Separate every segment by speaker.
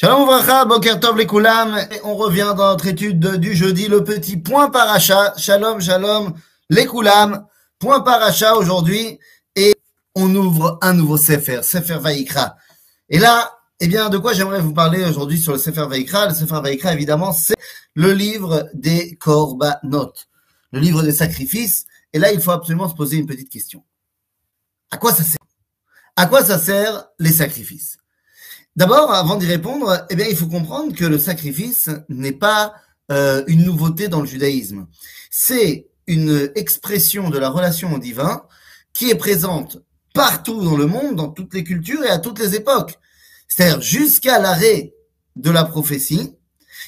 Speaker 1: Shalom Vracha, Boker Tov. Et on revient dans notre étude du jeudi, le petit point paracha. Shalom, shalom, les Koulam. Point paracha aujourd'hui. Et on ouvre un nouveau Sefer, Sefer Vaikra. Et là, eh bien, de quoi j'aimerais vous parler aujourd'hui sur le Sefer Vaikra? Le Sefer Vaikra, évidemment, c'est le livre des Korbanot. Le livre des sacrifices. Et là, il faut absolument se poser une petite question. À quoi ça sert? À quoi ça sert les sacrifices? D'abord, avant d'y répondre, eh bien, il faut comprendre que le sacrifice n'est pas euh, une nouveauté dans le judaïsme. C'est une expression de la relation au divin qui est présente partout dans le monde, dans toutes les cultures et à toutes les époques. C'est-à-dire jusqu'à l'arrêt de la prophétie,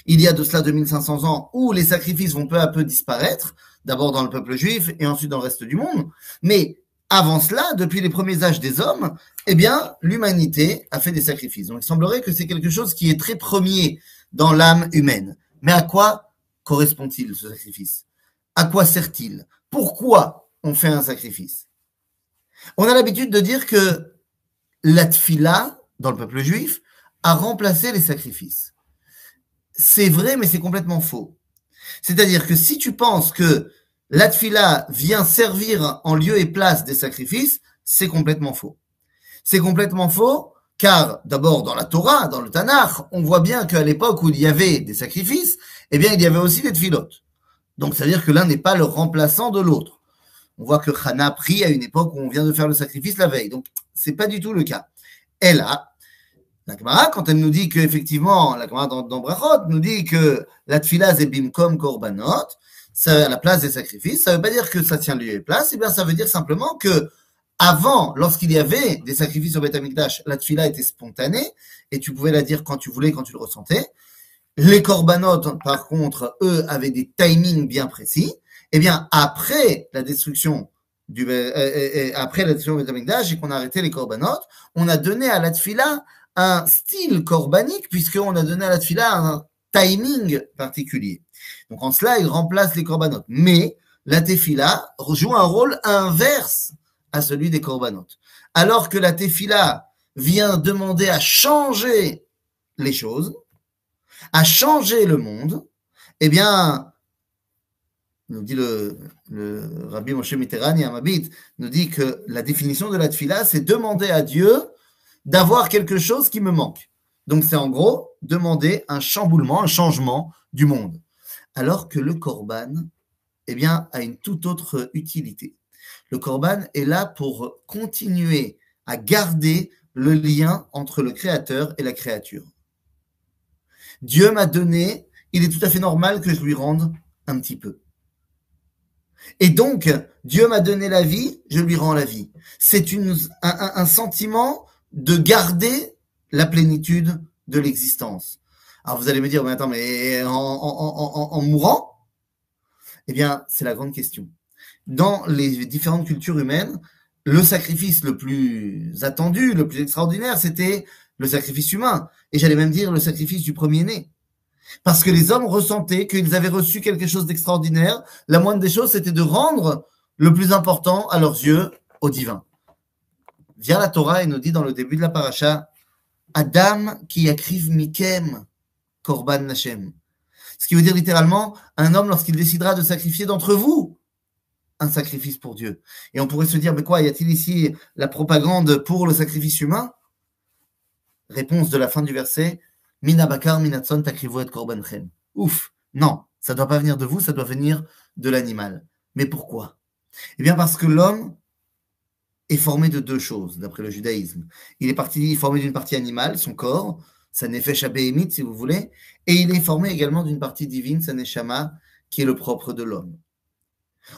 Speaker 1: il y a de cela 2500 ans où les sacrifices vont peu à peu disparaître, d'abord dans le peuple juif et ensuite dans le reste du monde. Mais avant cela, depuis les premiers âges des hommes, eh bien, l'humanité a fait des sacrifices. Donc, il semblerait que c'est quelque chose qui est très premier dans l'âme humaine. Mais à quoi correspond-il ce sacrifice? À quoi sert-il? Pourquoi on fait un sacrifice? On a l'habitude de dire que la tfila, dans le peuple juif, a remplacé les sacrifices. C'est vrai, mais c'est complètement faux. C'est-à-dire que si tu penses que la tfila vient servir en lieu et place des sacrifices, c'est complètement faux. C'est complètement faux, car d'abord dans la Torah, dans le Tanakh, on voit bien qu'à l'époque où il y avait des sacrifices, eh bien il y avait aussi des tfilotes. Donc ça veut dire que l'un n'est pas le remplaçant de l'autre. On voit que Hana prie à une époque où on vient de faire le sacrifice la veille. Donc c'est pas du tout le cas. Et là, la Gemara, quand elle nous dit que effectivement, la Gemara dans, Brachot nous dit que la tfila c'est bimkom korbanot, ça, à la place des sacrifices, ça veut pas dire que ça tient lieu et place, eh bien ça veut dire simplement que avant, lorsqu'il y avait des sacrifices au Beth la tfila était spontanée et tu pouvais la dire quand tu voulais, quand tu le ressentais. Les corbanotes, par contre, eux, avaient des timings bien précis. Eh bien, après la destruction du, euh, euh, après la destruction du Beth et qu'on a arrêté les corbanotes, on a donné à la tfila un style corbanique puisqu'on a donné à la tfila un timing particulier. Donc en cela, il remplace les corbanotes. Mais la tefila joue un rôle inverse à celui des corbanotes. Alors que la tefila vient demander à changer les choses, à changer le monde, eh bien, nous dit le, le Rabbi Moshe Mitterrani Amabit, nous dit que la définition de la tefila, c'est demander à Dieu d'avoir quelque chose qui me manque. Donc c'est en gros demander un chamboulement, un changement du monde. Alors que le korban, eh bien, a une toute autre utilité. Le korban est là pour continuer à garder le lien entre le créateur et la créature. Dieu m'a donné, il est tout à fait normal que je lui rende un petit peu. Et donc, Dieu m'a donné la vie, je lui rends la vie. C'est un sentiment de garder la plénitude de l'existence. Alors vous allez me dire, mais attends, mais en, mourant? Eh bien, c'est la grande question. Dans les différentes cultures humaines, le sacrifice le plus attendu, le plus extraordinaire, c'était le sacrifice humain. Et j'allais même dire le sacrifice du premier-né. Parce que les hommes ressentaient qu'ils avaient reçu quelque chose d'extraordinaire. La moindre des choses, c'était de rendre le plus important à leurs yeux au divin. Vient la Torah et nous dit dans le début de la paracha, Adam qui akriv mikem korban Hashem. Ce qui veut dire littéralement un homme lorsqu'il décidera de sacrifier d'entre vous un sacrifice pour Dieu. Et on pourrait se dire, mais quoi, y a-t-il ici la propagande pour le sacrifice humain? Réponse de la fin du verset, Mina bakar minatson takrivu et korbanchem. Ouf, non, ça ne doit pas venir de vous, ça doit venir de l'animal. Mais pourquoi? Eh bien parce que l'homme est formé de deux choses, d'après le judaïsme. Il est parti, formé d'une partie animale, son corps, sa nefesh abéhémite, si vous voulez, et il est formé également d'une partie divine, sa neshama, qui est le propre de l'homme.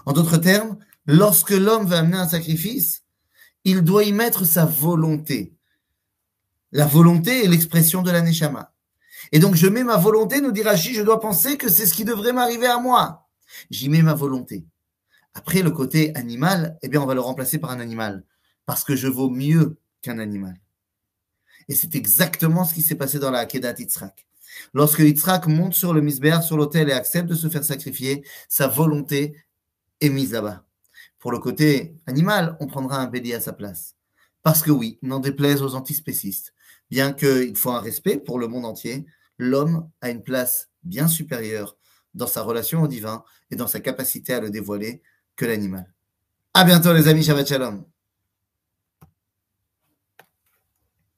Speaker 1: En d'autres termes, lorsque l'homme va amener un sacrifice, il doit y mettre sa volonté. La volonté est l'expression de la neshama. Et donc, je mets ma volonté, nous dit Rashi, je dois penser que c'est ce qui devrait m'arriver à moi. J'y mets ma volonté. Après, le côté animal, eh bien, on va le remplacer par un animal. Parce que je vaux mieux qu'un animal. Et c'est exactement ce qui s'est passé dans la Akedat Yitzhak. Lorsque Yitzhak monte sur le misbéar, sur l'autel et accepte de se faire sacrifier, sa volonté est mise là-bas. Pour le côté animal, on prendra un bélier à sa place. Parce que oui, n'en déplaise aux antispécistes, bien qu'il faut un respect pour le monde entier, l'homme a une place bien supérieure dans sa relation au divin et dans sa capacité à le dévoiler que l'animal. À bientôt les amis, Shabbat Shalom.